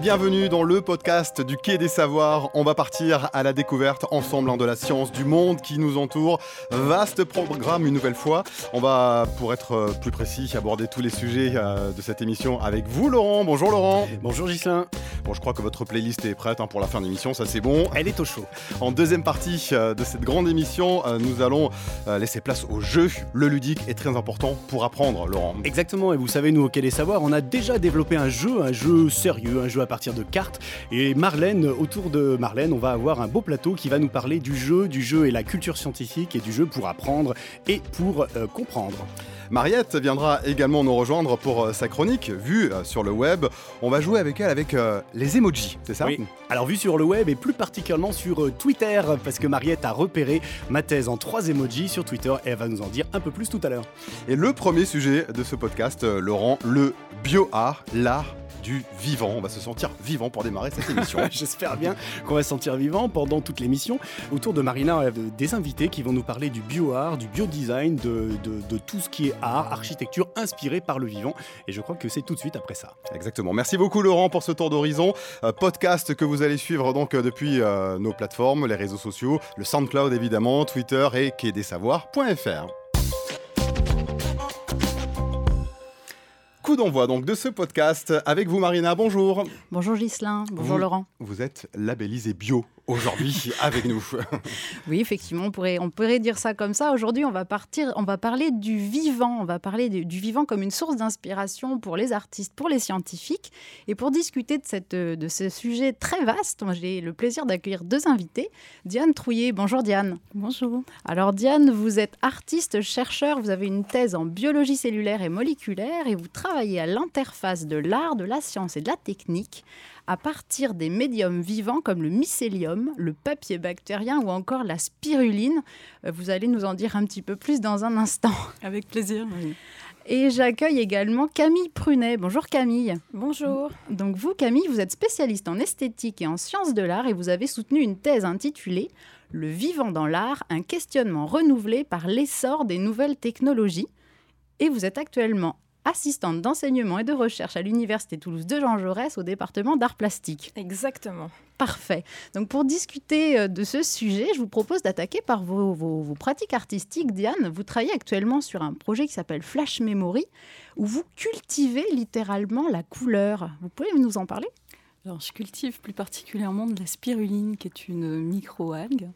bienvenue dans le podcast du Quai des Savoirs. On va partir à la découverte ensemble hein, de la science, du monde qui nous entoure. Vaste programme une nouvelle fois. On va, pour être euh, plus précis, aborder tous les sujets euh, de cette émission avec vous, Laurent. Bonjour, Laurent. Bonjour, Gislain. Bon, je crois que votre playlist est prête hein, pour la fin de l'émission, ça c'est bon. Elle est au chaud. En deuxième partie euh, de cette grande émission, nous allons laisser place au jeu. Le ludique est très important pour apprendre, Laurent. Exactement, et vous savez, nous, au Quai des Savoirs, on a déjà développé un jeu, un jeu sérieux, un jeu à partir de cartes. Et Marlène, autour de Marlène, on va avoir un beau plateau qui va nous parler du jeu, du jeu et la culture scientifique et du jeu pour apprendre et pour euh, comprendre. Mariette viendra également nous rejoindre pour euh, sa chronique vue euh, sur le web. On va jouer avec elle avec les emojis, c'est ça? Oui. Alors vue sur le web et plus particulièrement sur Twitter parce que Mariette a repéré ma thèse en trois emojis sur Twitter et elle va nous en dire un peu plus tout à l'heure. Et le premier sujet de ce podcast, Laurent, le bio-art, l'art du vivant. On va se sentir vivant pour démarrer cette émission. J'espère bien qu'on va se sentir vivant pendant toute l'émission. Autour de Marina, a des invités qui vont nous parler du bio-art, du bio-design, de, de, tout ce qui est art, architecture inspirée par le vivant. Et je crois que c'est tout de suite après ça. Exactement. Merci beaucoup Laurent pour ce tour d'horizon. Euh, podcast que vous allez suivre donc euh, depuis euh, nos plateformes, les réseaux sociaux, le SoundCloud évidemment, Twitter et quai-des-savoirs.fr. coup d'envoi donc de ce podcast avec vous Marina. Bonjour. Bonjour Gislin. Bonjour Laurent. Vous êtes labellisé bio aujourd'hui avec nous. oui, effectivement, on pourrait, on pourrait dire ça comme ça. Aujourd'hui, on va partir, on va parler du vivant. On va parler du vivant comme une source d'inspiration pour les artistes, pour les scientifiques. Et pour discuter de, cette, de ce sujet très vaste, j'ai le plaisir d'accueillir deux invités. Diane Trouillet. Bonjour Diane. Bonjour. Alors Diane, vous êtes artiste, chercheur. Vous avez une thèse en biologie cellulaire et moléculaire et vous travaillez à l'interface de l'art, de la science et de la technique à partir des médiums vivants comme le mycélium, le papier bactérien ou encore la spiruline. Euh, vous allez nous en dire un petit peu plus dans un instant. Avec plaisir. Et j'accueille également Camille Prunet. Bonjour Camille. Bonjour. Donc vous Camille, vous êtes spécialiste en esthétique et en sciences de l'art et vous avez soutenu une thèse intitulée Le vivant dans l'art, un questionnement renouvelé par l'essor des nouvelles technologies. Et vous êtes actuellement assistante d'enseignement et de recherche à l'Université Toulouse de Jean Jaurès au département d'art plastique. Exactement. Parfait. Donc pour discuter euh, de ce sujet, je vous propose d'attaquer par vos, pratiques artistiques. Diane, vous travaillez actuellement sur un projet qui s'appelle Flash Memory, où vous cultivez littéralement la couleur. Vous pouvez nous en parler? Alors je cultive plus particulièrement de la spiruline, qui est une micro-algue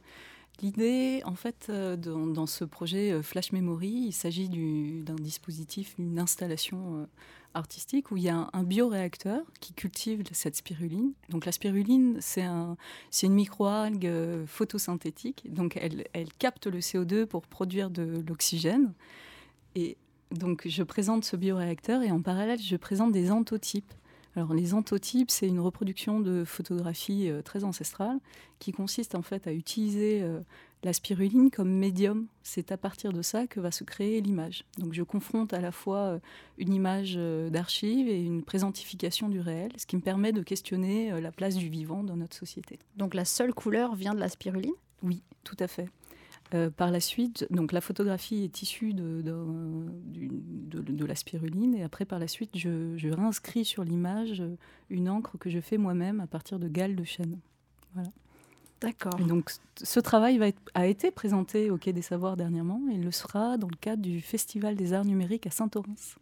L'idée, en fait, euh, dans, ce projet euh, Flash Memory, il s'agit d'un dispositif, une installation euh, artistique où il y a un, bioréacteur qui cultive cette spiruline. Donc la spiruline, c'est un, une microalgue photosynthétique. Donc elle, elle capte le CO2 pour produire de l'oxygène. Et donc je présente ce bioréacteur et en parallèle, je présente des antotypes. Alors les antotypes, c'est une reproduction de photographie euh, très ancestrale qui consiste en fait à utiliser euh, la spiruline comme médium. C'est à partir de ça que va se créer l'image. Donc je confronte à la fois euh, une image d'archive et une présentification du réel, ce qui me permet de questionner la place du vivant dans notre société. Donc la seule couleur vient de la spiruline? Oui, tout à fait. Euh, par la suite, donc la photographie est issue de, de, la spiruline et après par la suite, je, réinscris sur l'image une encre que je fais moi-même à partir de galles de chêne. Voilà. D'accord. donc ce travail va a été présenté au Quai des Savoirs dernièrement et le sera dans le cadre du Festival des Arts Numériques à Saint-Orens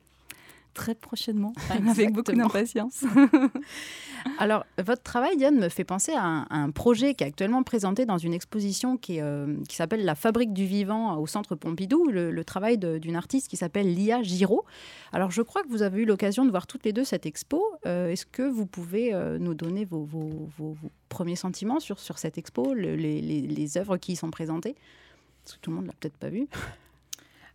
très prochainement, avec beaucoup d'impatience. Alors, votre travail, Diane, me fait penser à un, projet qui est actuellement présenté dans une exposition qui, euh, qui s'appelle La Fabrique du Vivant au Centre Pompidou, le, travail d'une artiste qui s'appelle Lia Giraud. Alors, je crois que vous avez eu l'occasion de voir toutes les deux cette expo. Euh, est-ce que vous pouvez euh, nous donner vos, vos, vos, premiers sentiments sur, sur cette expo, les, les, les œuvres qui y sont présentées? Parce que tout le monde ne l'a peut-être pas vu.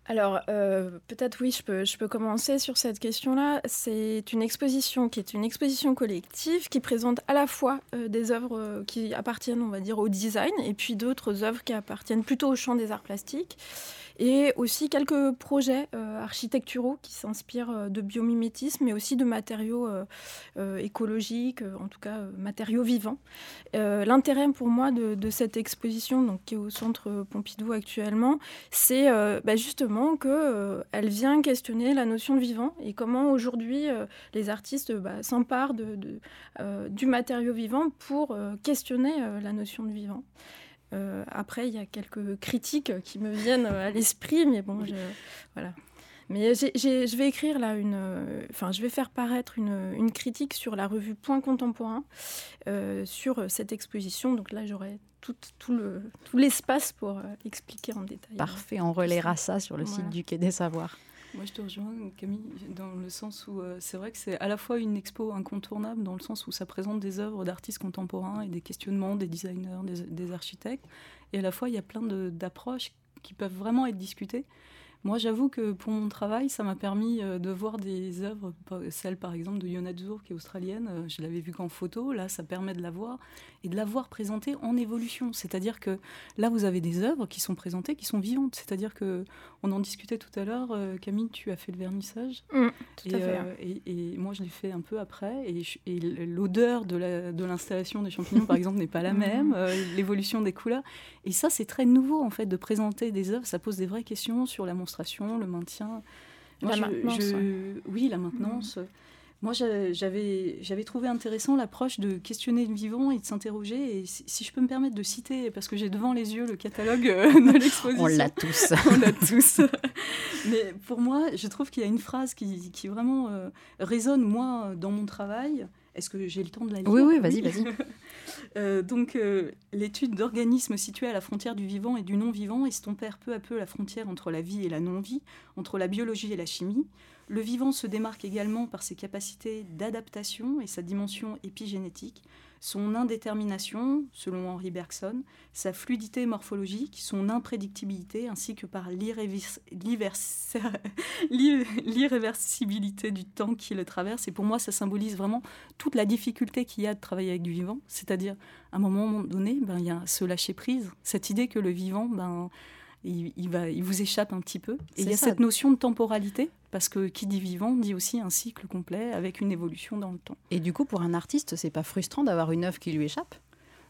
Alors, euh, peut-être oui, je peux, je peux commencer sur cette question-là. C'est une exposition qui est une exposition collective qui présente à la fois euh, des œuvres euh, qui appartiennent, on va dire, au design et puis d'autres œuvres qui appartiennent plutôt au champ des arts plastiques et aussi quelques projets euh, architecturaux qui s'inspirent euh, de biomimétisme, mais aussi de matériaux euh, écologiques, en tout cas matériaux vivants. L'intérêt pour moi de, cette exposition, donc, qui est au centre Pompidou actuellement, c'est bah, justement notamment qu'elle vient questionner la notion de vivant et comment aujourd'hui les artistes bah, s'emparent du matériau vivant pour questionner la notion de vivant. Après, il y a quelques critiques qui me viennent à l'esprit, mais bon, je, voilà. Mais je vais écrire là une, euh, enfin, je vais faire paraître une, une critique sur la revue Point Contemporain euh, sur cette exposition. Donc là, j'aurai tout, tout, le, tout l'espace pour euh, expliquer en détail. Parfait, on relaiera ça sur le site du Quai des Savoirs. Moi, je te rejoins, Camille, dans le sens où c'est vrai que c'est à la fois une expo incontournable, dans le sens où ça présente des œuvres d'artistes contemporains et des questionnements des designers, des, des architectes, et à la fois il y a plein d'approches qui peuvent vraiment être discutées. Moi, j'avoue que pour mon travail, ça m'a permis euh, de voir des œuvres, celle par exemple de Yona Zur, qui est australienne. Euh, je l'avais vue qu'en photo. Là, ça permet de la voir et de la voir présentée en évolution. C'est-à-dire que là, vous avez des œuvres qui sont présentées, qui sont vivantes. C'est-à-dire que on en discutait tout à l'heure. Euh, Camille, tu as fait le vernissage. Mmh, tout et, à fait. et, moi, je l'ai fait un peu après. Et, l'odeur de l'installation des champignons, par exemple, n'est pas la mmh. même. L'évolution des couleurs. Et ça, c'est très nouveau en fait de présenter des œuvres. Ça pose des vraies questions sur la le maintien. la maintenance. Oui, la maintenance. Moi, j'avais trouvé intéressant l'approche de questionner le vivant et de s'interroger. Et si, je peux me permettre de citer, parce que j'ai devant les yeux le catalogue euh, de l'exposition. On l'a tous. On l'a tous. Mais pour moi, je trouve qu'il y a une phrase qui, qui vraiment euh, résonne, moi, dans mon travail. Est-ce que j'ai le temps de la lire Oui, oui, vas-y, vas-y. Euh, donc, euh, l'étude d'organismes situés à la frontière du vivant et du non-vivant estompèrent peu à peu la frontière entre la vie et la non-vie, entre la biologie et la chimie. Le vivant se démarque également par ses capacités d'adaptation et sa dimension épigénétique, son indétermination, selon Henri Bergson, sa fluidité morphologique, son imprédictibilité, ainsi que par l'irréversibilité du temps qui le traverse. Et pour moi, ça symbolise vraiment toute la difficulté qu'il y a de travailler avec du vivant. C'est-à-dire, à un moment donné, ben, il y a ce lâcher-prise, cette idée que le vivant, ben, il, va, il vous échappe un petit peu. Et il y a cette notion de temporalité, parce que qui dit vivant dit aussi un cycle complet avec une évolution dans le temps. Et du coup, pour un artiste, c'est pas frustrant d'avoir une œuvre qui lui échappe?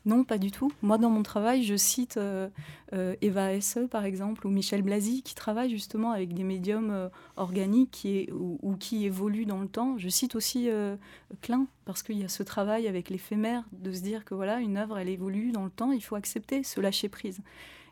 Non, pas du tout. Moi, dans mon travail, je cite euh, euh, Eva Hesse, par exemple, ou Michel Blasi, qui travaillent justement avec des médiums euh, organiques qui ou, qui évoluent dans le temps. Je cite aussi Klein, parce qu'il y a ce travail avec l'éphémère, de se dire que voilà, une œuvre, elle évolue dans le temps, il faut accepter, se lâcher prise.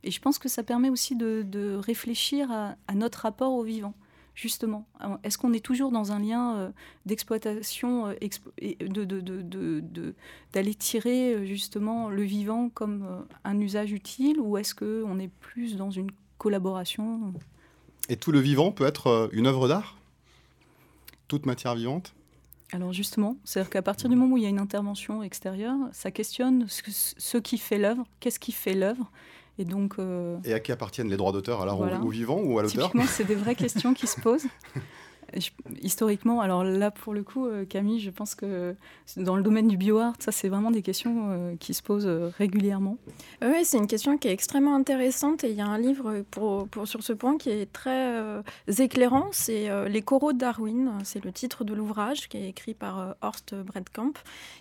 Et je pense que ça permet aussi de, réfléchir à, notre rapport au vivant justement. Est-ce qu'on est toujours dans un lien euh, d'exploitation, euh, d'aller tirer euh, justement le vivant comme un usage utile, ou est-ce qu'on est plus dans une collaboration? Et tout le vivant peut être une œuvre d'art? Toute matière vivante? Alors justement, c'est-à-dire qu'à partir du moment où il y a une intervention extérieure, ça questionne ce, ce qui fait l'œuvre, qu'est-ce qui fait l'œuvre, et donc. Euh, Et à qui appartiennent les droits d'auteur Alors au vivant ou à l'auteur c'est des vraies questions qui se posent. historiquement, alors là pour le coup, euh, Camille, je pense que dans le domaine du bioart, ça c'est vraiment des questions euh, qui se posent régulièrement. Oui, c'est une question qui est extrêmement intéressante et il y a un livre pour, sur ce point qui est très éclairant. C'est Les coraux de Darwin, c'est le titre de l'ouvrage qui est écrit par Horst Bredkamp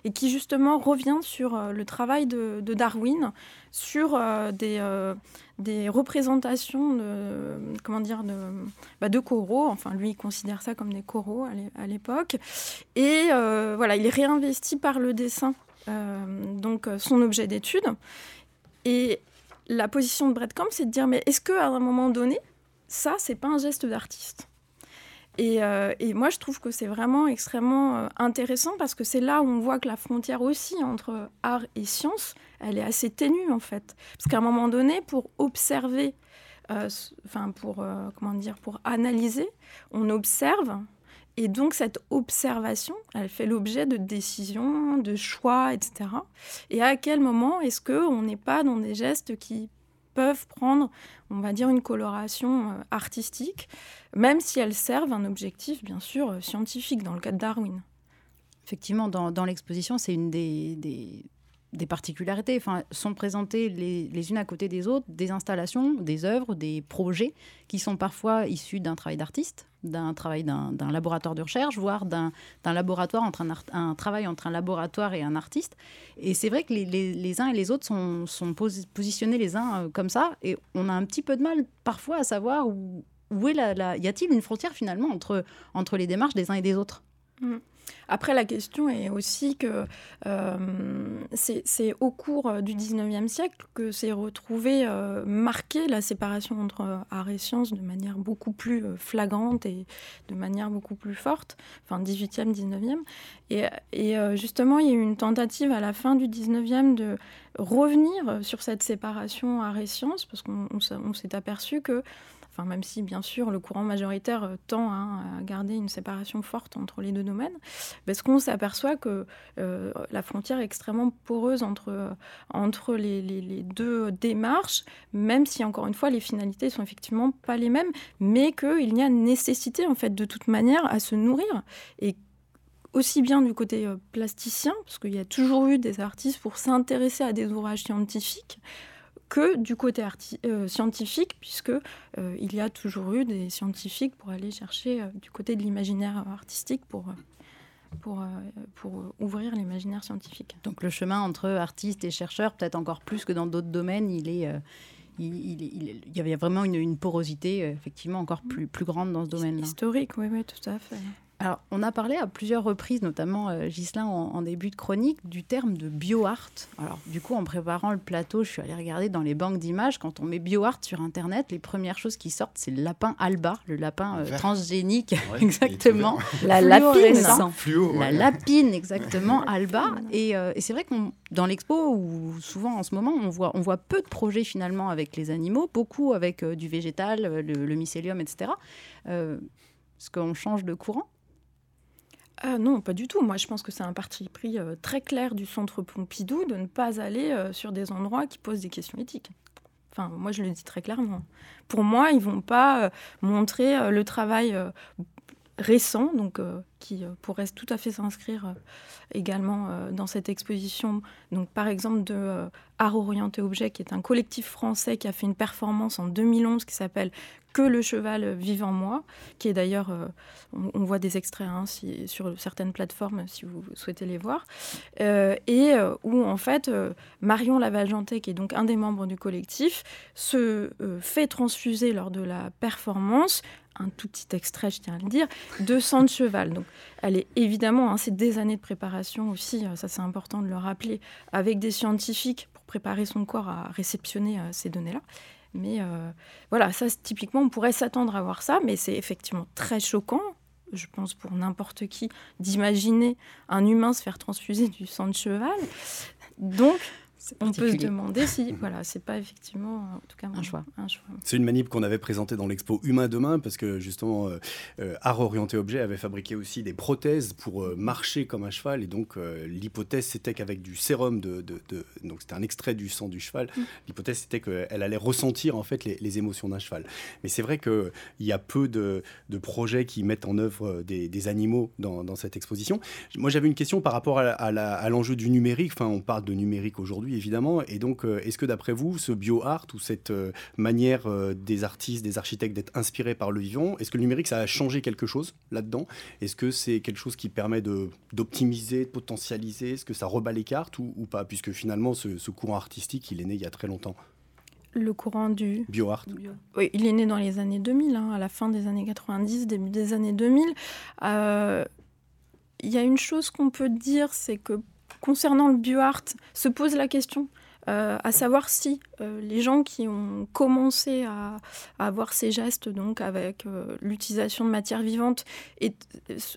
et qui justement revient sur le travail de, Darwin sur euh, des, euh, des représentations de, comment dire, de, bah, de coraux. Enfin, lui, il considère ça comme des coraux à l'époque. Et euh, voilà, il est réinvesti par le dessin, donc son objet d'étude. Et la position de Brett Camp, c'est de dire, mais est-ce qu'à un moment donné, ça, c'est pas un geste d'artiste? Euh, et, moi, je trouve que c'est vraiment extrêmement euh, intéressant parce que c'est là où on voit que la frontière aussi entre art et science, elle est assez ténue en fait. Parce qu'à un moment donné, pour observer, euh, enfin pour comment dire, pour analyser, on observe. Et donc cette observation, elle fait l'objet de décisions, de choix, etc. Et à quel moment est-ce que on n'est pas dans des gestes qui peuvent prendre, on va dire, une coloration euh, artistique, même si elles servent un objectif, bien sûr, euh, scientifique, dans le cas de Darwin. Effectivement, dans, l'exposition, c'est une des, des, particularités. Enfin, sont présentées les, unes à côté des autres des installations, des œuvres, des projets qui sont parfois issus d'un travail d'artiste, d'un travail d'un laboratoire de recherche, voire d'un laboratoire entre un, travail entre un laboratoire et un artiste. Et c'est vrai que les, uns et les autres sont, positionnés les uns euh, comme ça, et on a un petit peu de mal parfois à savoir où, où est la, y a-t-il une frontière finalement entre, entre les démarches des uns et des autres? Mmh. Après, la question est aussi que euh, c'est au cours euh, du 19e siècle que s'est retrouvée euh, marquée la séparation entre art et science de manière beaucoup plus flagrante et de manière beaucoup plus forte, enfin 18e, 19e. Et, et justement, il y a eu une tentative à la fin du 19e de revenir sur cette séparation art et science, parce qu'on s'est aperçu que Même si bien sûr le courant majoritaire euh, tend hein, à garder une séparation forte entre les deux domaines, parce qu'on s'aperçoit que euh, la frontière est extrêmement poreuse entre, euh, entre les, les, deux démarches, même si encore une fois les finalités sont effectivement pas les mêmes, mais qu'il y a nécessité en fait de toute manière à se nourrir. Et aussi bien du côté plasticien, parce qu'il y a toujours eu des artistes pour s'intéresser à des ouvrages scientifiques, que du côté euh, scientifique, puisque euh, il y a toujours eu des scientifiques pour aller chercher euh, du côté de l'imaginaire artistique pour pour, pour ouvrir l'imaginaire scientifique. Donc le chemin entre artistes et chercheurs, peut-être encore plus que dans d'autres domaines, il est il, il, y avait vraiment une, une porosité effectivement encore plus, plus grande dans ce domaine-là. Historique, oui, oui, tout à fait. Alors, on a parlé à plusieurs reprises, notamment euh, Ghislain en, début de chronique, du terme de bioart. Alors, du coup, en préparant le plateau, je suis allée regarder dans les banques d'images. Quand on met bioart sur Internet, les premières choses qui sortent, c'est le lapin alba, le lapin euh, transgénique, exactement. La lapine, la lapine, exactement, alba. Euh, et, c'est vrai qu'on dans l'expo, ou souvent en ce moment, on voit, on voit peu de projets finalement avec les animaux, beaucoup avec du végétal, le, le, mycélium, etc. Est-ce qu'on change de courant ah non, pas du tout. Moi, je pense que c'est un parti pris euh, très clair du centre Pompidou de ne pas aller euh, sur des endroits qui posent des questions éthiques. Enfin, moi, je le dis très clairement. Pour moi, ils vont pas euh, montrer le travail récent, donc qui pourrait tout à fait s'inscrire également dans cette exposition. Donc, par exemple, de Art Orienté Objet, qui est un collectif français qui a fait une performance en 2011 qui s'appelle que le cheval vive en moi, qui est d'ailleurs, euh, on, voit des extraits hein, sur certaines plateformes si vous souhaitez les voir, euh, et euh, où en fait Marion Lavaljanté, qui est donc un des membres du collectif, se fait transfuser lors de la performance un tout petit extrait, je tiens à le dire, de sang de cheval. Donc, elle est évidemment, hein, c'est des années de préparation aussi, ça c'est important de le rappeler, avec des scientifiques pour préparer son corps à réceptionner ces données-là. Mais euh, voilà, ça, typiquement, on pourrait s'attendre à voir ça, mais c'est effectivement très choquant, je pense, pour n'importe qui, d'imaginer un humain se faire transfuser du sang de cheval. Donc, on peut se demander si, voilà, c'est pas effectivement, en tout cas, un choix. C'est une manip qu'on avait présentée dans l'expo Humain demain, parce que justement, euh, euh, Art Orienté Objet avait fabriqué aussi des prothèses pour euh, marcher comme un cheval, et donc l'hypothèse c'était qu'avec du sérum de, de, donc c'était un extrait du sang du cheval, mm. l'hypothèse c'était qu'elle allait ressentir en fait les, émotions d'un cheval. Mais c'est vrai qu'il y a peu de, projets qui mettent en œuvre des, animaux dans, cette exposition. Moi j'avais une question par rapport à l'enjeu du numérique. Enfin, on parle de numérique aujourd'hui évidemment. Et donc, euh, est-ce que d'après vous, ce bio-art ou cette euh, manière euh, des artistes, des architectes d'être inspirés par le vivant, est-ce que le numérique, ça a changé quelque chose là-dedans? Est-ce que c'est quelque chose qui permet d'optimiser, de, potentialiser? Est-ce que ça rebat les cartes ou, pas? Puisque finalement, ce, courant artistique, il est né il y a très longtemps. Le courant du bio-art Oui, il est né dans les années 2000, hein, à la fin des années 90, début des années 2000. Il y a une chose qu'on peut dire, c'est que concernant le bioart, se pose la question. Euh, à savoir si euh, les gens qui ont commencé à, avoir ces gestes donc avec euh, l'utilisation de matières vivantes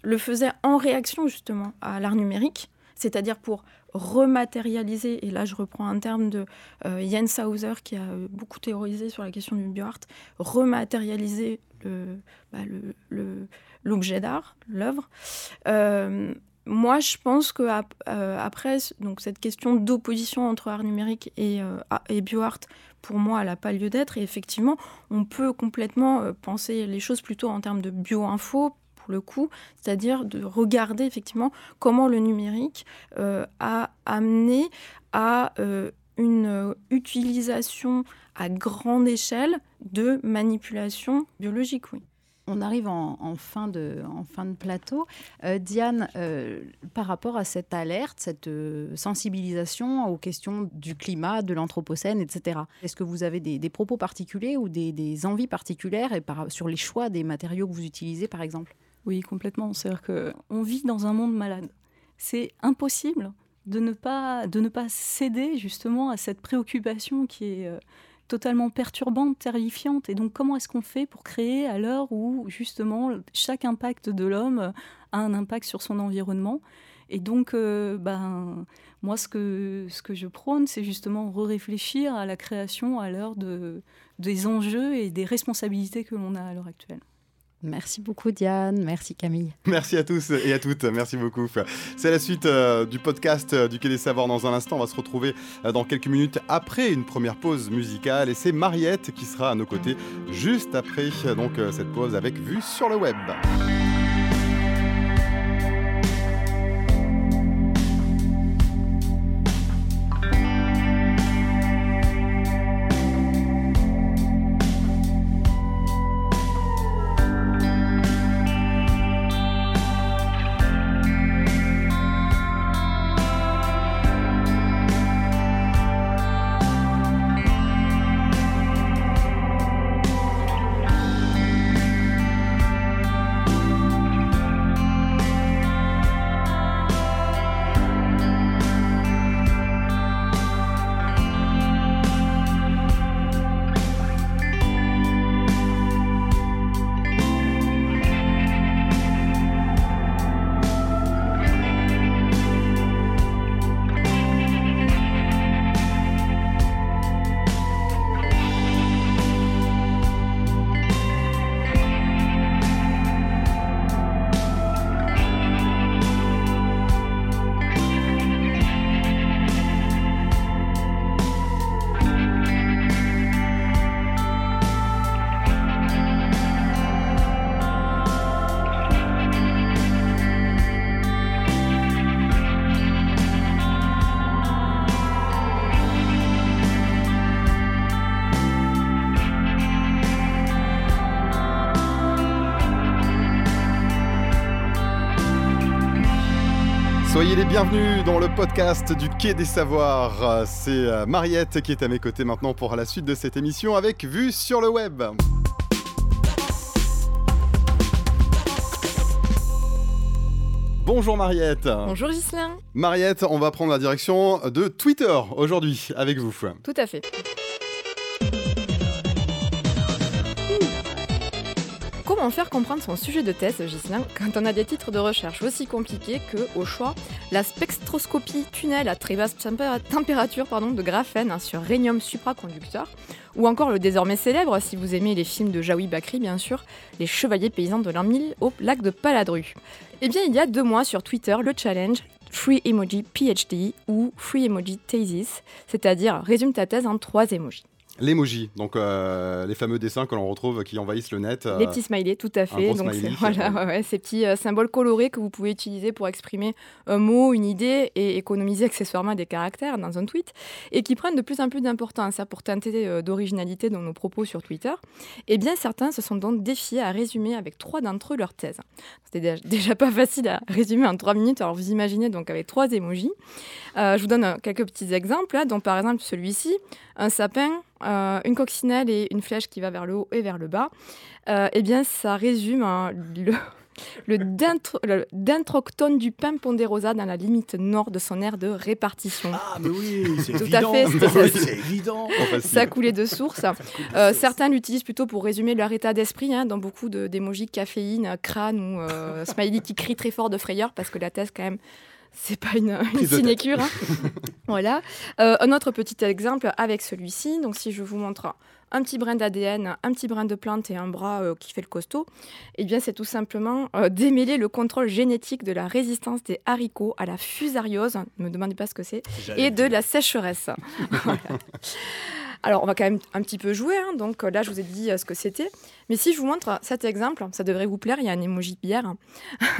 le faisaient en réaction justement à l'art numérique, c'est-à-dire pour rematérialiser, et là je reprends un terme de Jens Hauser qui a beaucoup théorisé sur la question du bioart, rematérialiser l'objet bah, d'art, l'œuvre moi, je pense que euh, après, donc cette question d'opposition entre art numérique et, euh, et bioart, pour moi, elle n'a pas lieu d'être. Et effectivement, on peut complètement euh, penser les choses plutôt en termes de bio-info, pour le coup, c'est-à-dire de regarder effectivement comment le numérique a amené à une utilisation à grande échelle de manipulation biologique, oui. On arrive en, fin, de, plateau. Euh, Diane, euh, par rapport à cette alerte, cette euh, sensibilisation aux questions du climat, de l'anthropocène, etc., est-ce que vous avez des, propos particuliers ou des, envies particulières sur les choix des matériaux que vous utilisez, par exemple? Oui, complètement. C'est-à-dire qu'on vit dans un monde malade. C'est impossible de ne, pas, de ne pas céder justement à cette préoccupation qui est totalement perturbante, terrifiante. Et donc, comment est-ce qu'on fait pour créer à l'heure où, justement, chaque impact de l'homme a un impact sur son environnement? Et donc, euh, ben, moi, ce que, ce que je prône, c'est justement réfléchir à la création à l'heure de, des enjeux et des responsabilités que l'on a à l'heure actuelle. Merci beaucoup Diane, merci Camille. Merci à tous et à toutes, merci beaucoup. C'est la suite euh, du podcast euh, du Quai des Savoirs dans un instant. On va se retrouver euh, dans quelques minutes après une première pause musicale et c'est Mariette qui sera à nos côtés juste après donc cette pause avec vue sur le web. Bienvenue dans le podcast du Quai des Savoirs. C'est euh, Mariette qui est à mes côtés maintenant pour la suite de cette émission avec Vue sur le web. Bonjour Mariette. Bonjour Gislain. Mariette, on va prendre la direction de Twitter aujourd'hui avec vous. Tout à fait. Faire comprendre son sujet de thèse, Gislain, quand on a des titres de recherche aussi compliqués que, au choix, la spectroscopie tunnel à très basse température pardon, de graphène sur rhénium supraconducteur, ou encore le désormais célèbre, si vous aimez les films de Jaoui Bakri bien sûr, les chevaliers paysans de l'an 1000 au lac de Paladru. Eh bien, il y a deux mois sur Twitter, le challenge Free Emoji PhD ou Free Emoji Thesis, c'est-à-dire résume ta thèse en trois emojis. L'emoji, donc euh, les fameux dessins que l'on retrouve qui envahissent le net. les petits smileys, tout à fait. Donc voilà, ces petits euh, symboles colorés que vous pouvez utiliser pour exprimer un mot, une idée et économiser accessoirement des caractères dans un tweet et qui prennent de plus en plus d'importance pour tenter euh, d'originalité dans nos propos sur Twitter. Et eh bien certains se sont donc défiés à résumer avec trois d'entre eux leur thèse. C'était déjà pas facile à résumer en trois minutes, alors vous imaginez donc avec trois emojis. je vous donne quelques petits exemples, là, dont par exemple celui-ci, un sapin euh, une coccinelle et une flèche qui va vers le haut et vers le bas, euh, eh bien, ça résume hein, le, le, dentroctone du pain ponderosa dans la limite nord de son aire de répartition. Ah, mais oui, c'est Tout à fait, c'est évident. Ça coulait de source. Euh, certains l'utilisent plutôt pour résumer leur état d'esprit, hein, dans beaucoup d'émojis caféine, crâne ou smiley qui crie très fort de frayeur parce que la thèse, quand même, c'est pas une, sinécure. Hein. voilà. Euh, un autre petit exemple avec celui-ci. Donc, si je vous montre un petit brin d'ADN, un petit brin de plante et un bras euh, qui fait le costaud, eh bien, c'est tout simplement euh, démêler le contrôle génétique de la résistance des haricots à la fusariose, ne me demandez pas ce que c'est, et de la sécheresse. Alors, on va quand même un petit peu jouer. Hein. Donc là, je vous ai dit ce que c'était. Mais si je vous montre cet exemple, ça devrait vous plaire, il y a un emoji bière.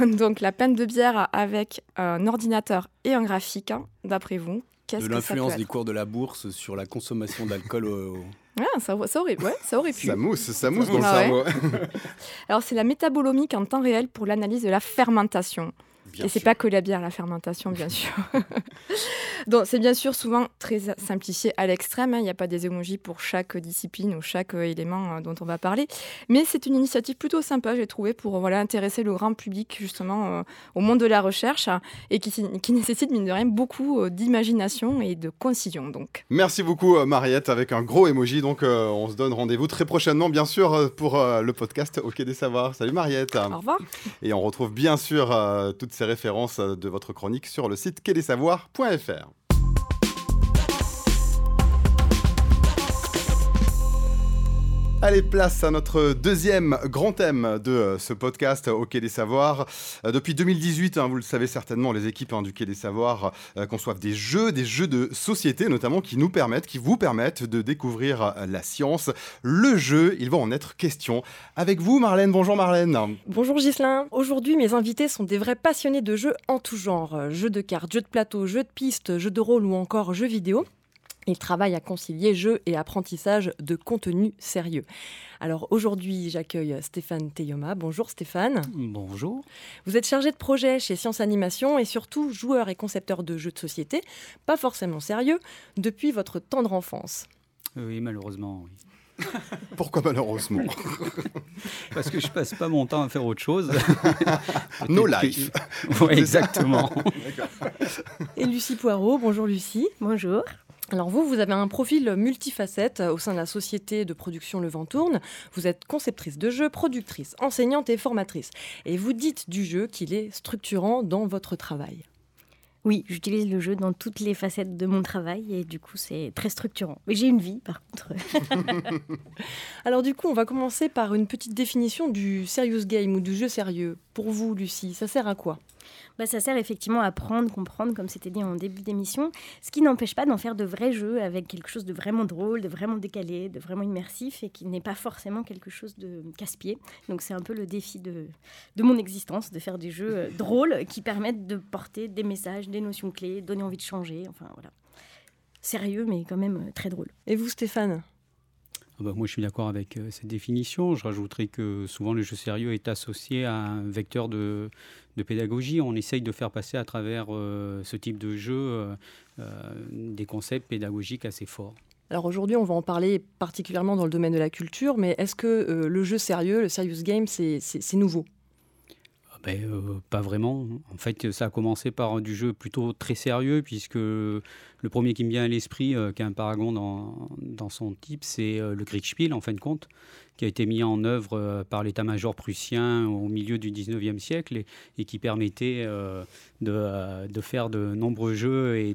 Donc la peine de bière avec un ordinateur et un graphique, hein, d'après vous. De l'influence des cours de la bourse sur la consommation d'alcool au, Ah, ça, ça aurait, ouais, ça aurait pu. Ça mousse, ça mousse dans Ah le ouais. cerveau. Alors, c'est la métabolomique en temps réel pour l'analyse de la fermentation. Bien et c'est pas que la bière, la fermentation, bien sûr. Donc, c'est bien sûr souvent très simplifié à l'extrême. hein. Il n'y a pas des émojis pour chaque discipline ou chaque euh, élément euh, dont on va parler. Mais c'est une initiative plutôt sympa, j'ai trouvé, pour euh, voilà, intéresser le grand public justement euh, au monde de la recherche hein, et qui, qui nécessite, mine de rien, beaucoup d'imagination et de concision. Donc. Merci beaucoup Mariette avec un gros emoji. Donc on se donne rendez-vous très prochainement bien sûr pour le podcast au Quai des Savoirs. Salut Mariette. Au revoir. Et on retrouve bien sûr toutes ces références euh, de votre chronique sur le site quai-des-savoirs.fr. Allez, place à notre deuxième grand thème de euh, ce podcast au Quai des Savoirs. Euh, depuis 2018, hein, vous le savez certainement, les équipes hein, du Quai des Savoirs euh, conçoivent des jeux, des jeux de société notamment qui nous permettent, qui vous permettent de découvrir euh, la science. Le jeu, il va en être question. Avec vous, Marlène. Bonjour Marlène. Bonjour Ghislain. Aujourd'hui, mes invités sont des vrais passionnés de jeux en tout genre. Euh, Jeux de cartes, jeux de plateau, jeux de piste, jeux de rôle ou encore jeux vidéo. Ils travaillent à concilier jeu et apprentissage de contenu sérieux. Alors aujourd'hui, j'accueille Stéphane Teyoma. Bonjour Stéphane. Bonjour. Vous êtes chargé de projet chez Science Animation et surtout joueur et concepteur de jeux de société, pas forcément sérieux, depuis votre tendre enfance. Oui, malheureusement, oui. Pourquoi malheureusement? Parce que je passe pas mon temps à faire autre chose. No life. Ouais, exactement. Et Lucie Poirot. Bonjour Lucie. Bonjour. Alors vous, vous avez un profil multifacette au sein de la société de production Le Vent Tourne. Vous êtes conceptrice de jeux, productrice, enseignante et formatrice. Et vous dites du jeu qu'il est structurant dans votre travail. Oui, j'utilise le jeu dans toutes les facettes de mon travail et du coup c'est très structurant. Mais j'ai une vie par contre. Alors du coup, on va commencer par une petite définition du serious game ou du jeu sérieux. Pour vous, Lucie, ça sert à quoi? Bah, ça sert effectivement à apprendre, comprendre, comme c'était dit en début d'émission, ce qui n'empêche pas d'en faire de vrais jeux avec quelque chose de vraiment drôle, de vraiment décalé, de vraiment immersif et qui n'est pas forcément quelque chose de casse-pied. Donc c'est un peu le défi de, de mon existence, de faire des jeux euh, drôles qui permettent de porter des messages, des notions clés, donner envie de changer, enfin voilà. Sérieux mais quand même euh, très drôle. Et vous, Stéphane? Ah bah, moi, je suis d'accord avec euh, cette définition. Je rajouterais que souvent, le jeu sérieux est associé à un vecteur de, pédagogie. On essaye de faire passer à travers euh, ce type de jeu euh, des concepts pédagogiques assez forts. Alors aujourd'hui, on va en parler particulièrement dans le domaine de la culture, mais est-ce que le jeu sérieux, le serious game, c'est nouveau? Ben, euh, pas vraiment. En fait, ça a commencé par du jeu plutôt très sérieux, puisque le premier qui me vient à l'esprit, euh, qui est un paragon dans, dans son type, c'est euh, le Kriegspiel, en fin de compte, qui a été mis en œuvre euh, par l'état-major prussien au milieu du 19e siècle et, qui permettait euh, de, euh, de faire de nombreux jeux et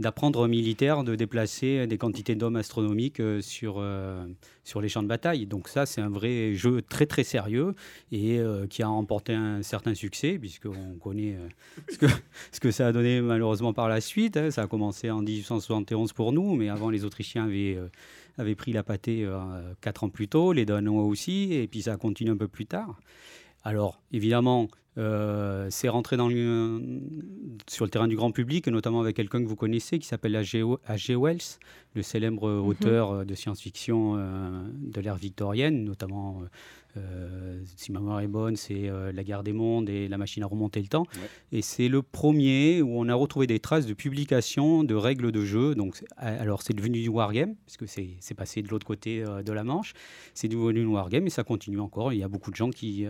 d'apprendre aux militaires de déplacer des quantités d'hommes astronomiques sur, sur les champs de bataille. Donc ça, c'est un vrai jeu très très sérieux et qui a remporté un certain succès, puisqu'on connaît ce, que, ce que ça a donné malheureusement par la suite. hein. Ça a commencé en 1871 pour nous, mais avant les Autrichiens avaient, avaient pris la pâtée euh, quatre ans plus tôt, les Danois aussi, et puis ça a continué un peu plus tard. Alors, évidemment, euh, c'est rentré dans le- sur le terrain du grand public, notamment avec quelqu'un que vous connaissez qui s'appelle H.G. Wells, le célèbre auteur euh, de science-fiction euh, de l'ère victorienne, notamment, euh, si ma mémoire est bonne, c'est euh, La guerre des mondes et La machine à remonter le temps. Et c'est le premier où on a retrouvé des traces de publication de règles de jeu. Donc, alors, c'est devenu du wargame, puisque c'est c'est passé de l'autre côté euh, de la Manche. C'est devenu un wargame et ça continue encore. Il y a beaucoup de gens qui,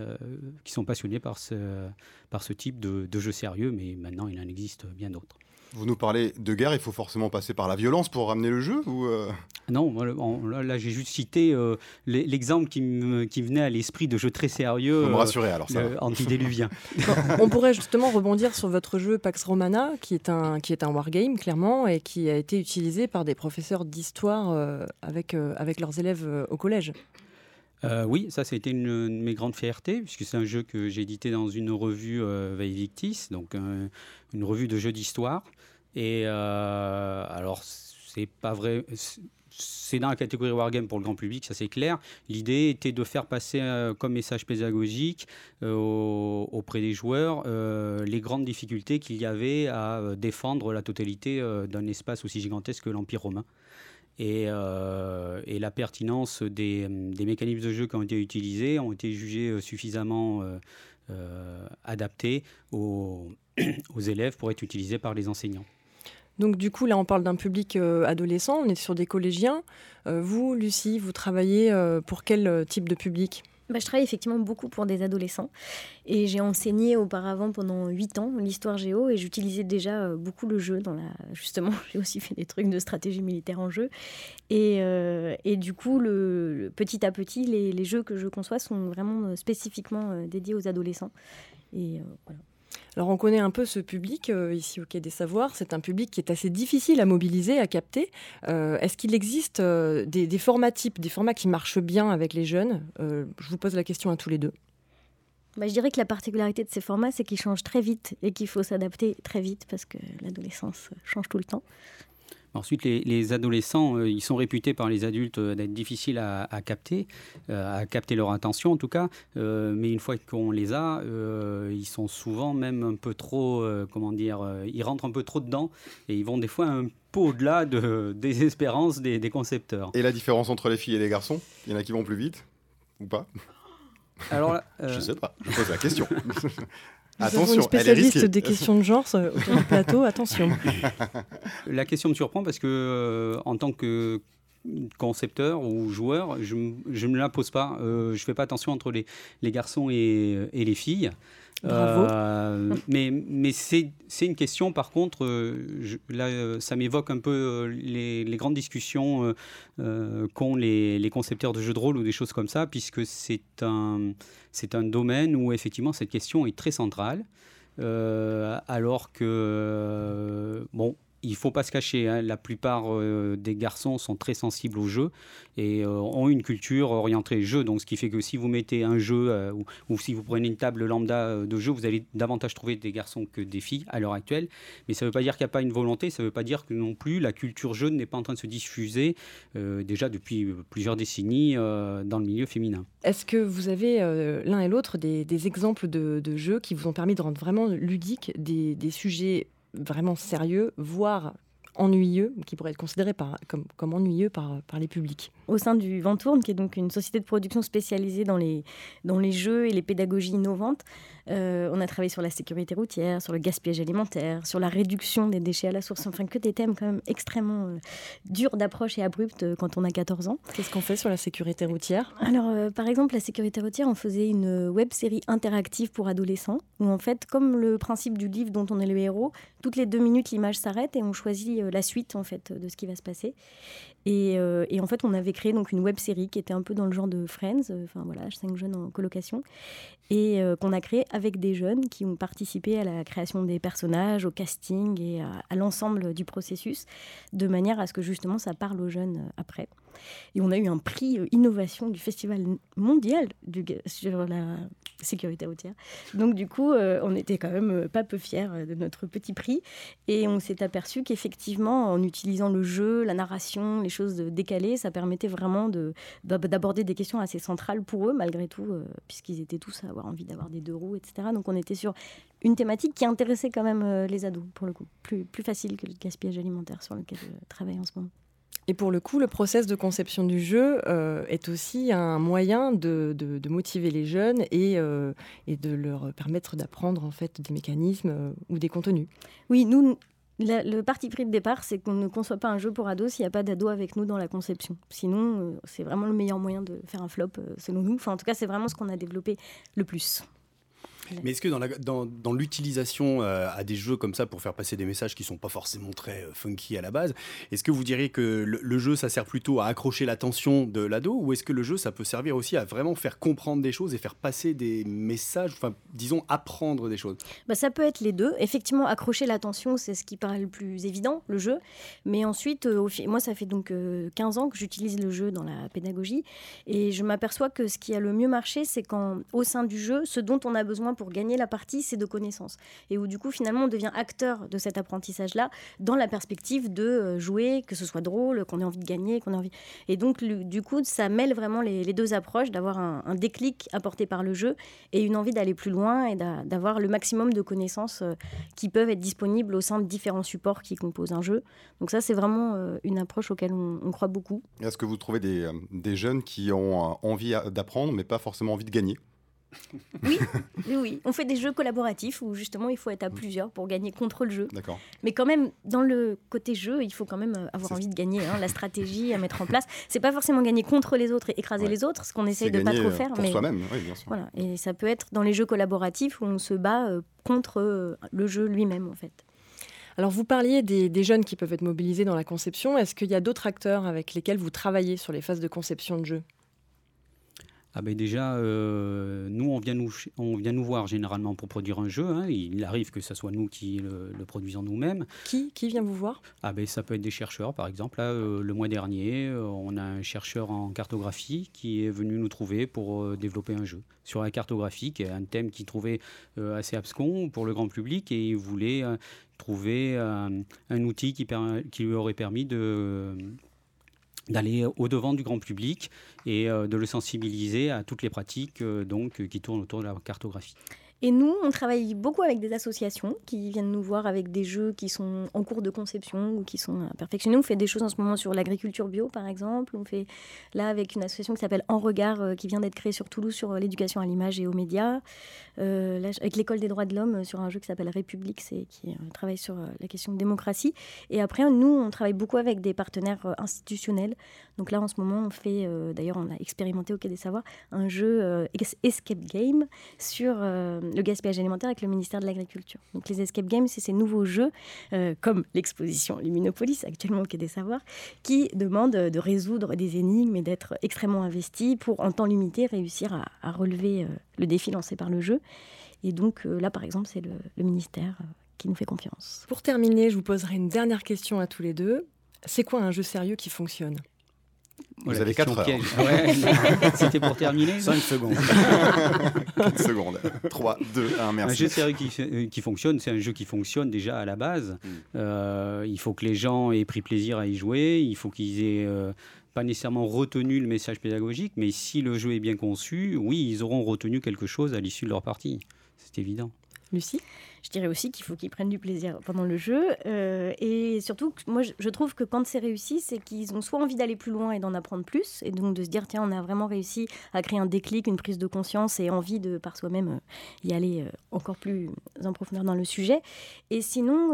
qui sont passionnés par ce, par ce type de, de jeu sérieux, mais maintenant, il en existe bien d'autres. Vous nous parlez de guerre, il faut forcément passer par la violence pour ramener le jeu ou euh, Non, là, là, j'ai juste cité euh, l'e- l'exemple qui, me- qui venait à l'esprit de jeu très sérieux. Vous me euh, rassurez alors ça. Antédéluvien. On pourrait justement rebondir sur votre jeu Pax Romana, qui est un, qui est un wargame, clairement, et qui a été utilisé par des professeurs d'histoire euh, avec, euh, avec leurs élèves euh, au collège. Euh, oui, ça, c'était une, de mes grandes fiertés, puisque c'est un jeu que j'ai édité dans une revue euh, Veille Victis, donc euh, une revue de jeux d'histoire. Et euh, alors, c'est pas vrai. c'est- dans la catégorie Wargame pour le grand public, ça c'est clair. L'idée était de faire passer euh, comme message pédagogique euh, au- auprès des joueurs les grandes difficultés qu'il y avait à défendre la totalité d'un espace aussi gigantesque que l'Empire romain. Et, la pertinence des, des, mécanismes de jeu qui ont été utilisés ont été jugés suffisamment adaptés aux, aux élèves pour être utilisés par les enseignants. Donc du coup, là, on parle d'un public adolescent, on est sur des collégiens. vous, Lucie, vous travaillez pour quel type de public? Bah, je travaille effectivement beaucoup pour des adolescents et j'ai enseigné auparavant pendant 8 ans l'histoire géo et j'utilisais déjà euh, beaucoup le jeu dans la justement j'ai aussi fait des trucs de stratégie militaire en jeu et, euh, du coup petit à petit les, jeux que je conçois sont vraiment euh, spécifiquement dédiés aux adolescents et voilà. Alors on connaît un peu ce public euh, ici au Quai des Savoirs. C'est un public qui est assez difficile à mobiliser, à capter. Euh, est-ce qu'il existe euh, des, formats types, des formats qui marchent bien avec les jeunes? Je vous pose la question à tous les deux. Bah, je dirais que la particularité de ces formats, c'est qu'ils changent très vite et qu'il faut s'adapter très vite parce que l'adolescence change tout le temps. Ensuite, les, adolescents, euh, ils sont réputés par les adultes euh, d'être difficiles à, capter, euh, à capter leur attention en tout cas. mais une fois qu'on les a, ils sont souvent même un peu trop, comment dire, ils rentrent un peu trop dedans et ils vont des fois un peu au-delà de, des espérances des, des concepteurs. Et la différence entre les filles et les garçons Il y en a qui vont plus vite ou pas? Alors là, Je sais pas, je pose la question. Nous attention, une spécialiste des questions de genre autour du plateau, attention. La question me surprend parce que, euh, en tant que concepteur ou joueur, je ne me la pose pas. Euh, je ne fais pas attention entre les, les garçons et, et les filles. Bravo. Euh, mais mais c'est une question, par contre, là, ça m'évoque un peu les, les, grandes discussions qu'ont les, les, concepteurs de jeux de rôle ou des choses comme ça, puisque c'est un, un domaine où effectivement cette question est très centrale. Euh, alors que, euh, bon, il faut pas se cacher, hein, la plupart euh, des garçons sont très sensibles au jeu et euh, ont une culture orientée jeu. Donc, ce qui fait que si vous mettez un jeu euh, ou, si vous prenez une table lambda de jeu, vous allez davantage trouver des garçons que des filles à l'heure actuelle. Mais ça ne veut pas dire qu'il n'y a pas une volonté, ça ne veut pas dire que non plus la culture jeu n'est pas en train de se diffuser déjà depuis plusieurs décennies dans le milieu féminin. Est-ce que vous avez l'un et l'autre des, exemples de, jeux qui vous ont permis de rendre vraiment ludiques des, des sujets vraiment sérieux, voire ennuyeux, qui pourrait être considéré comme, ennuyeux par, les publics. Au sein du Ventourne, qui est donc une société de production spécialisée dans les jeux et les pédagogies innovantes, euh, on a travaillé sur la sécurité routière, sur le gaspillage alimentaire, sur la réduction des déchets à la source, enfin que des thèmes quand même extrêmement euh, durs d'approche et abrupts euh, quand on a 14 ans. Qu'est-ce qu'on fait sur la sécurité routière? Alors, par exemple, la sécurité routière, on faisait une web série interactive pour adolescents, où en fait, comme le principe du livre dont on est le héros, toutes les deux minutes, l'image s'arrête et on choisit la suite en fait de ce qui va se passer. Et, et, en fait, on avait créé donc une web série qui était un peu dans le genre de Friends, enfin voilà, cinq jeunes en colocation, et qu'on a créé avec des jeunes qui ont participé à la création des personnages, au casting et à, l'ensemble du processus, de manière à ce que justement ça parle aux jeunes euh, après. Et on a eu un prix euh, innovation du Festival mondial sur la sécurité routière. Donc du coup, euh, on était quand même pas peu fiers de notre petit prix. Et on s'est aperçu qu'effectivement, en utilisant le jeu, la narration, les choses décalées, ça permettait vraiment d'aborder des questions assez centrales pour eux, malgré tout, puisqu'ils étaient tous à avoir envie d'avoir des deux roues, etc. Donc on était sur une thématique qui intéressait quand même euh, les ados, pour le coup. Plus, plus facile que le gaspillage alimentaire sur lequel je travaille en ce moment. Et pour le coup, le process de conception du jeu euh, est aussi un moyen de, de, motiver les jeunes et, euh, et, de leur permettre d'apprendre en fait des mécanismes ou des contenus. Oui, nous, le parti pris de départ, c'est qu'on ne conçoit pas un jeu pour ados s'il n'y a pas d'ados avec nous dans la conception. Sinon, c'est vraiment le meilleur moyen de faire un flop, selon nous. Enfin, en tout cas, c'est vraiment ce qu'on a développé le plus. Mais est-ce que dans, dans, l'utilisation euh, à des jeux comme ça pour faire passer des messages qui sont pas forcément très euh, funky à la base, est-ce que vous diriez que le, jeu, ça sert plutôt à accrocher l'attention de l'ado ou est-ce que le jeu, ça peut servir aussi à vraiment faire comprendre des choses et faire passer des messages, enfin, disons, apprendre des choses? Bah, Ça peut être les deux. Effectivement, accrocher l'attention, c'est ce qui paraît le plus évident, le jeu. Mais ensuite, euh, moi, ça fait donc 15 ans que j'utilise le jeu dans la pédagogie et je m'aperçois que ce qui a le mieux marché, c'est quand, au sein du jeu, ce dont on a besoin pour gagner la partie, c'est de connaissances. Et où du coup, finalement, on devient acteur de cet apprentissage-là dans la perspective de euh, jouer, que ce soit drôle, qu'on ait envie de gagner, qu'on ait envie. Et donc, du coup, ça mêle vraiment les, deux approches, d'avoir un, déclic apporté par le jeu et une envie d'aller plus loin et d'avoir le maximum de connaissances euh, qui peuvent être disponibles au sein de différents supports qui composent un jeu. Donc ça, c'est vraiment euh, une approche auquel on, croit beaucoup. Est-ce que vous trouvez des jeunes qui ont envie d'apprendre, mais pas forcément envie de gagner? oui, oui, on fait des jeux collaboratifs où justement il faut être à plusieurs pour gagner contre le jeu. D'accord. Mais quand même, dans le côté jeu, il faut quand même euh, avoir envie de gagner, hein, la stratégie à mettre en place. C'est pas forcément gagner contre les autres et écraser les autres, ce qu'on essaye de pas trop faire. Pour soi-même, oui, bien sûr. Voilà. Et ça peut être dans les jeux collaboratifs où on se bat euh, contre euh, le jeu lui-même en fait. Alors vous parliez des, jeunes qui peuvent être mobilisés dans la conception. Est-ce qu'il y a d'autres acteurs avec lesquels vous travaillez sur les phases de conception de jeux ah ben déjà, euh, nous on, vient nous, on vient nous voir généralement pour produire un jeu. Hein. Il arrive que ce soit nous qui le, produisons nous-mêmes. Qui, qui vient vous voir? Ah ben, Ça peut être des chercheurs, par exemple. Euh, le mois dernier, euh, on a un chercheur en cartographie qui est venu nous trouver pour développer un jeu sur la cartographie, qui est un thème qu'il trouvait assez abscon pour le grand public et il voulait trouver un outil qui, qui lui aurait permis de d'aller au-devant du grand public et euh, de le sensibiliser à toutes les pratiques euh, donc, qui tournent autour de la cartographie. Et nous, on travaille beaucoup avec des associations qui viennent nous voir avec des jeux qui sont en cours de conception ou qui sont perfectionnés. On fait des choses en ce moment sur l'agriculture bio, par exemple. On fait là avec une association qui s'appelle En Regard, euh, qui vient d'être créée sur Toulouse sur l'éducation à l'image et aux médias. Euh, avec l'école des droits de l'homme sur un jeu qui s'appelle République, qui euh, travaille sur la question de démocratie. Et après, nous, on travaille beaucoup avec des partenaires institutionnels. Donc là, en ce moment, on fait, d'ailleurs, on a expérimenté au Quai des Savoirs, un jeu escape game sur le gaspillage alimentaire avec le ministère de l'Agriculture. Donc les escape games, c'est ces nouveaux jeux, euh, comme l'exposition Luminopolis actuellement au Quai des Savoirs, qui demandent de résoudre des énigmes et d'être extrêmement investis pour, en temps limité, réussir à, relever euh, le défi lancé par le jeu. Et donc euh, là, par exemple, c'est le, le ministère qui nous fait confiance. Pour terminer, je vous poserai une dernière question à tous les deux. C'est quoi un jeu sérieux qui fonctionne? Vous avez 4 heures. C'était pour terminer 5 secondes. 4 secondes. 3, 2, 1, merci. Un jeu sérieux qui, euh, qui fonctionne, c'est un jeu qui fonctionne déjà à la base. Mm. Euh, il faut que les gens aient pris plaisir à y jouer. Il faut qu'ils aient euh, pas nécessairement retenu le message pédagogique, mais si le jeu est bien conçu, oui, ils auront retenu quelque chose à l'issue de leur partie. C'est évident. Lucie? Je dirais aussi qu'il faut qu'ils prennent du plaisir pendant le jeu. Euh, et surtout, moi, je trouve que quand c'est réussi, c'est qu'ils ont soit envie d'aller plus loin et d'en apprendre plus, et donc de se dire, tiens, on a vraiment réussi à créer un déclic, une prise de conscience et envie de, par soi-même, euh, y aller euh, encore plus en profondeur dans le sujet. Et sinon,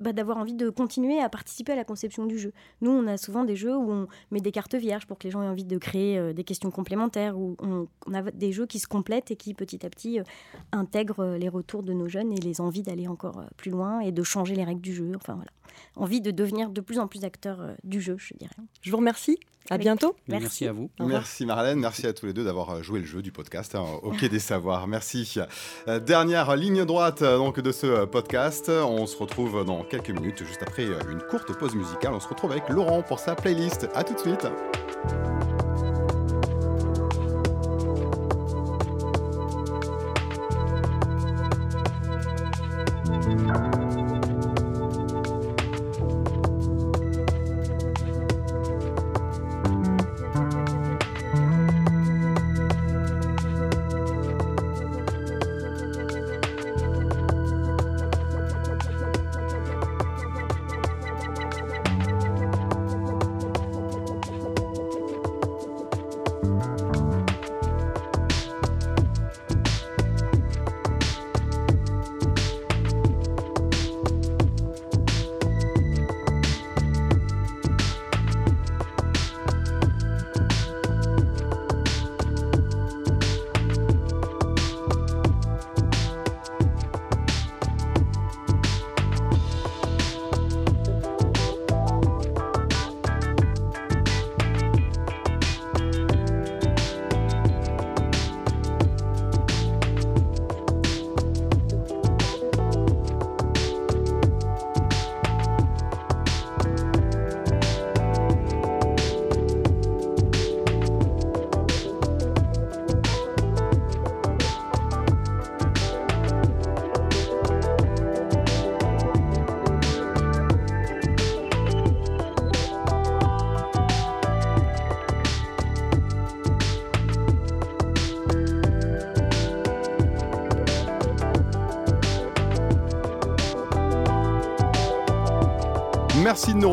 bah, d'avoir envie de continuer à participer à la conception du jeu. Nous, on a souvent des jeux où on met des cartes vierges pour que les gens aient envie de créer des questions complémentaires, où on, a des jeux qui se complètent et qui, petit à petit, intègrent les retours de nos jeunes les envies d'aller encore euh, plus loin et de changer les règles du jeu. Enfin voilà, envie de devenir de plus en plus acteur euh, du jeu, je dirais. Je vous remercie. À bientôt. Merci. à vous. Merci Marlène, merci à tous les deux d'avoir euh, joué le jeu du podcast hein, au Quai des Savoirs. Merci. Dernière ligne droite donc de ce podcast. On se retrouve dans quelques minutes, juste après une courte pause musicale. On se retrouve avec Laurent pour sa playlist. À tout de suite.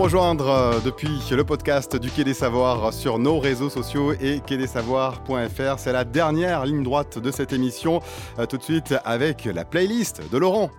Rejoindre euh, depuis le podcast du Quai des Savoirs sur nos réseaux sociaux et quai-des-savoirs.fr. C'est la dernière ligne droite de cette émission. Euh, tout de suite avec la playlist de Laurent.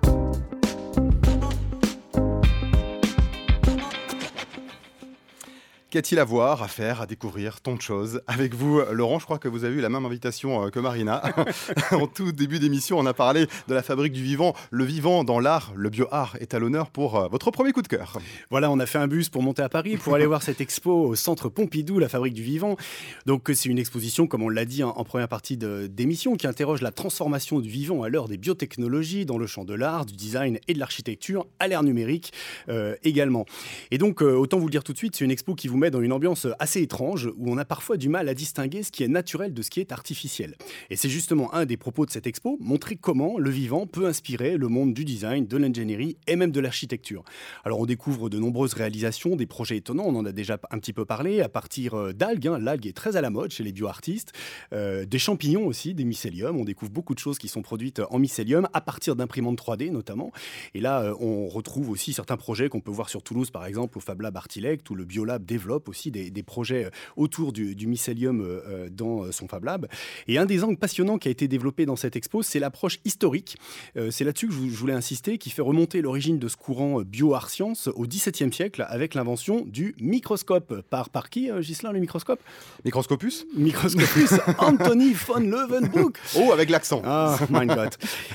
Qu'a-t-il à voir, à faire, à découvrir Tant de choses. Avec vous, Laurent, je crois que vous avez eu la même invitation euh, que Marina. en tout début d'émission, on a parlé de la fabrique du vivant. Le vivant dans l'art, le bio-art est à l'honneur pour euh, votre premier coup de cœur. Voilà, on a fait un bus pour monter à Paris pour aller voir cette expo au centre Pompidou, la fabrique du vivant. Donc, c'est une exposition, comme on l'a dit en, première partie d'émission, qui interroge la transformation du vivant à l'heure des biotechnologies dans le champ de l'art, du design et de l'architecture, à l'ère numérique euh, également. Et donc, autant vous le dire tout de suite, c'est une expo qui vous met dans une ambiance assez étrange où on a parfois du mal à distinguer ce qui est naturel de ce qui est artificiel. Et c'est justement un des propos de cette expo, montrer comment le vivant peut inspirer le monde du design, de l'ingénierie et même de l'architecture. Alors on découvre de nombreuses réalisations, des projets étonnants, on en a déjà un petit peu parlé, à partir euh, d'algues, hein. l'algue est très à la mode chez les bioartistes, euh, des champignons aussi, des mycéliums, on découvre beaucoup de choses qui sont produites en mycélium à partir d'imprimantes 3D notamment. Et là, euh, on retrouve aussi certains projets qu'on peut voir sur Toulouse par exemple, au Fab Lab Artilect, où le Biolab développe aussi des, projets euh, autour du, mycélium euh, euh, dans son Fab Lab. Et un des angles passionnants qui a été développé dans cette expo, c'est l'approche historique. c'est là-dessus que je voulais insister, qui fait remonter l'origine de ce courant bio-art science au XVIIe siècle avec l'invention du microscope. Par, par qui, Gislain, le microscope? Microscopus Microscopus, Anthony von Leeuwenhoek. Oh, avec l'accent. Ah, my God.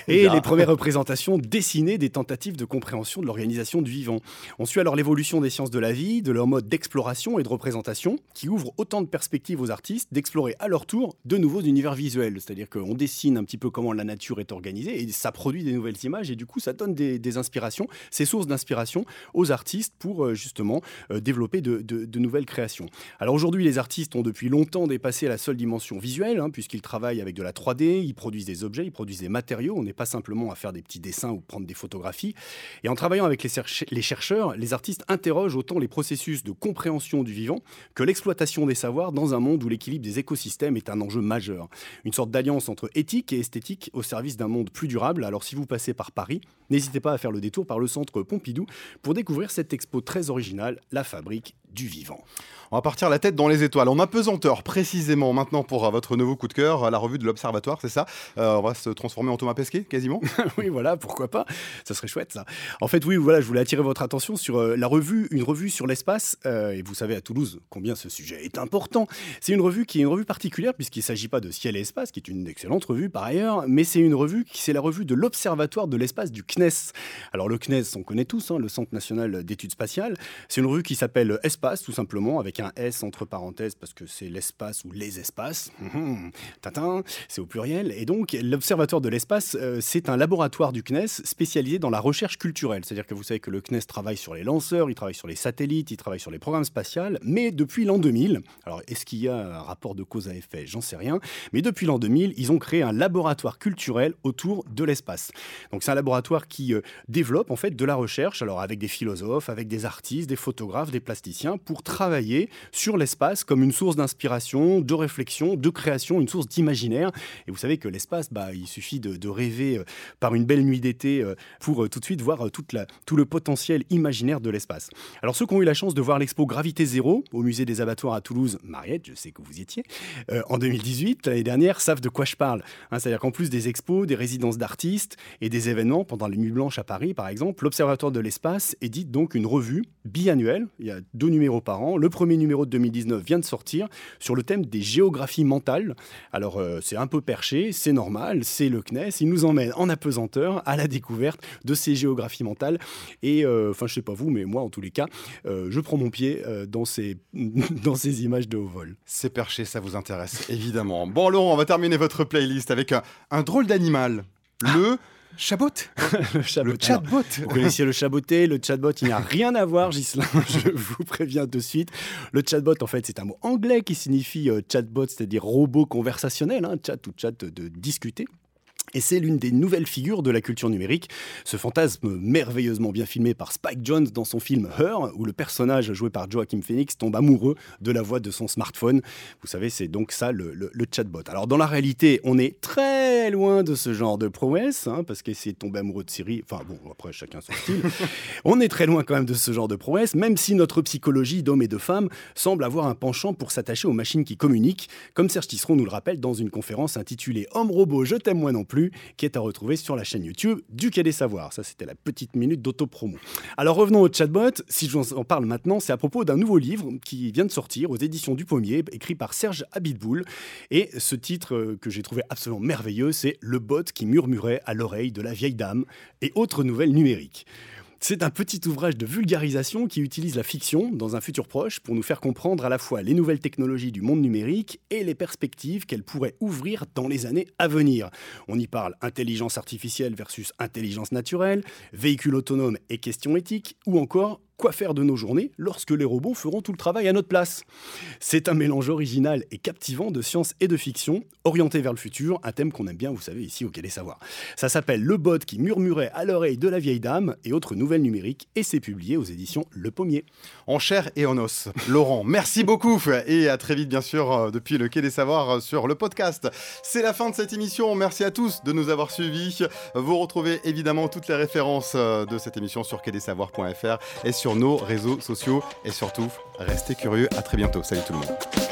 Et les premières représentations dessinées des tentatives de compréhension de l'organisation du vivant. On suit alors l'évolution des sciences de la vie, de leur mode d'exploration et de représentation qui ouvrent autant de perspectives aux artistes d'explorer à leur tour de nouveaux univers visuels. C'est-à-dire qu'on dessine un petit peu comment la nature est organisée et ça produit des nouvelles images et du coup ça donne des, inspirations, ces sources d'inspiration aux artistes pour euh, justement euh, développer de, nouvelles créations. Alors aujourd'hui les artistes ont depuis longtemps dépassé la seule dimension visuelle hein, puisqu'ils travaillent avec de la 3D, ils produisent des objets, ils produisent des matériaux, on n'est pas simplement à faire des petits dessins ou prendre des photographies. Et en travaillant avec les, les chercheurs, les artistes interrogent autant les processus de compréhension du vivant que l'exploitation des savoirs dans un monde où l'équilibre des écosystèmes est un enjeu majeur. Une sorte d'alliance entre éthique et esthétique au service d'un monde plus durable. Alors si vous passez par Paris, n'hésitez pas à faire le détour par le centre Pompidou pour découvrir cette expo très originale, La Fabrique du Vivant. On va partir la tête dans les étoiles. En apesanteur, précisément maintenant pour euh, votre nouveau coup de cœur, la revue de l'Observatoire, c'est ça? Euh, On va se transformer en Thomas Pesquet, quasiment? Oui, voilà, pourquoi pas? Ça serait chouette, ça. En fait, oui, voilà, je voulais attirer votre attention sur euh, la revue, une revue sur l'espace. et vous savez à Toulouse combien ce sujet est important. C'est une revue qui est une revue particulière, puisqu'il ne s'agit pas de Ciel et Espace, qui est une excellente revue par ailleurs, mais c'est une revue qui c'est la revue de l'Observatoire de l'espace du CNES. Alors, le CNES, on connaît tous, hein, le Centre national d'études spatiales. C'est une revue qui s'appelle Espace, tout simplement, avec un S entre parenthèses parce que c'est l'espace ou les espaces. Hum, hum, c'est au pluriel. Et donc, l'Observatoire de l'espace, euh, c'est un laboratoire du CNES spécialisé dans la recherche culturelle. C'est-à-dire que vous savez que le CNES travaille sur les lanceurs, il travaille sur les satellites, il travaille sur les programmes spatiaux, mais depuis l'an 2000, alors est-ce qu'il y a un rapport de cause à effet? J'en sais rien. Mais depuis l'an 2000, ils ont créé un laboratoire culturel autour de l'espace. Donc, c'est un laboratoire qui euh, développe en fait de la recherche, alors avec des philosophes, avec des artistes, des photographes, des plasticiens, pour travailler sur l'espace comme une source d'inspiration, de réflexion, de création, une source d'imaginaire. Et vous savez que l'espace, bah, il suffit de, rêver euh, par une belle nuit d'été euh, pour euh, tout de suite voir tout le potentiel imaginaire de l'espace. Alors ceux qui ont eu la chance de voir l'expo Gravité Zéro au musée des abattoirs à Toulouse, Mariette, je sais que vous y étiez, en 2018, l'année dernière, savent de quoi je parle. Hein, c'est-à-dire qu'en plus des expos, des résidences d'artistes et des événements pendant les Nuits Blanches à Paris, par exemple, l'Observatoire de l'espace édite donc une revue biannuelle. Il y a deux numéros par an. Le premier numéro de 2019 vient de sortir sur le thème des géographies mentales. Alors euh, c'est un peu perché, c'est normal, c'est le CNES, il nous emmène en apesanteur à la découverte de ces géographies mentales. Et euh, enfin je sais pas vous, mais moi en tous les cas, euh, je prends mon pied dans, ces, dans ces images de haut vol. C'est perché, ça vous intéresse évidemment. Bon Laurent, on va terminer votre playlist avec un, un drôle d'animal. Le Chabot Le chatbot. vous connaissiez le chaboté, le chatbot, il n'y a rien à voir, Gislain, je vous préviens de suite. Le chatbot, en fait, c'est un mot anglais qui signifie euh, chatbot, c'est-à-dire robot conversationnel, hein, chat ou chat de discuter. Et c'est l'une des nouvelles figures de la culture numérique. Ce fantasme merveilleusement bien filmé par Spike Jones dans son film Her, où le personnage joué par Joaquin Phoenix tombe amoureux de la voix de son smartphone. Vous savez, c'est donc ça le, chatbot. Alors dans la réalité, on est très loin de ce genre de prouesse, hein, parce qu'essayer de tomber amoureux de Siri, enfin bon, après chacun son style. on est très loin quand même de ce genre de prouesse, même si notre psychologie d'hommes et de femmes semble avoir un penchant pour s'attacher aux machines qui communiquent, comme Serge Tisseron nous le rappelle dans une conférence intitulée Homme robot, je t'aime moi non plus qui est à retrouver sur la chaîne YouTube du Quai des Savoirs. Ça, c'était la petite minute d'autopromo. Alors revenons au chatbot. Si je vous en parle maintenant, c'est à propos d'un nouveau livre qui vient de sortir aux éditions du Pommier, écrit par Serge Abitboul. Et ce titre euh, que j'ai trouvé absolument merveilleux, c'est Le bot qui murmurait à l'oreille de la vieille dame et autres nouvelles numériques. C'est un petit ouvrage de vulgarisation qui utilise la fiction dans un futur proche pour nous faire comprendre à la fois les nouvelles technologies du monde numérique et les perspectives qu'elles pourraient ouvrir dans les années à venir. On y parle intelligence artificielle versus intelligence naturelle, véhicules autonomes et questions éthiques, ou encore quoi faire de nos journées lorsque les robots feront tout le travail à notre place. C'est un mélange original et captivant de science et de fiction, orienté vers le futur, un thème qu'on aime bien, vous savez, ici au Quai des Savoirs. Ça s'appelle Le bot qui murmurait à l'oreille de la vieille dame et autres nouvelles numériques, et c'est publié aux éditions Le Pommier. En chair et en os. Laurent, merci beaucoup, et à très vite, bien sûr, euh, depuis le Quai des Savoirs euh, sur le podcast. C'est la fin de cette émission. Merci à tous de nous avoir suivis. Vous retrouvez évidemment toutes les références euh, de cette émission sur quai-des-savoirs.fr et nos réseaux sociaux. Et surtout, restez curieux. À très bientôt. Salut tout le monde.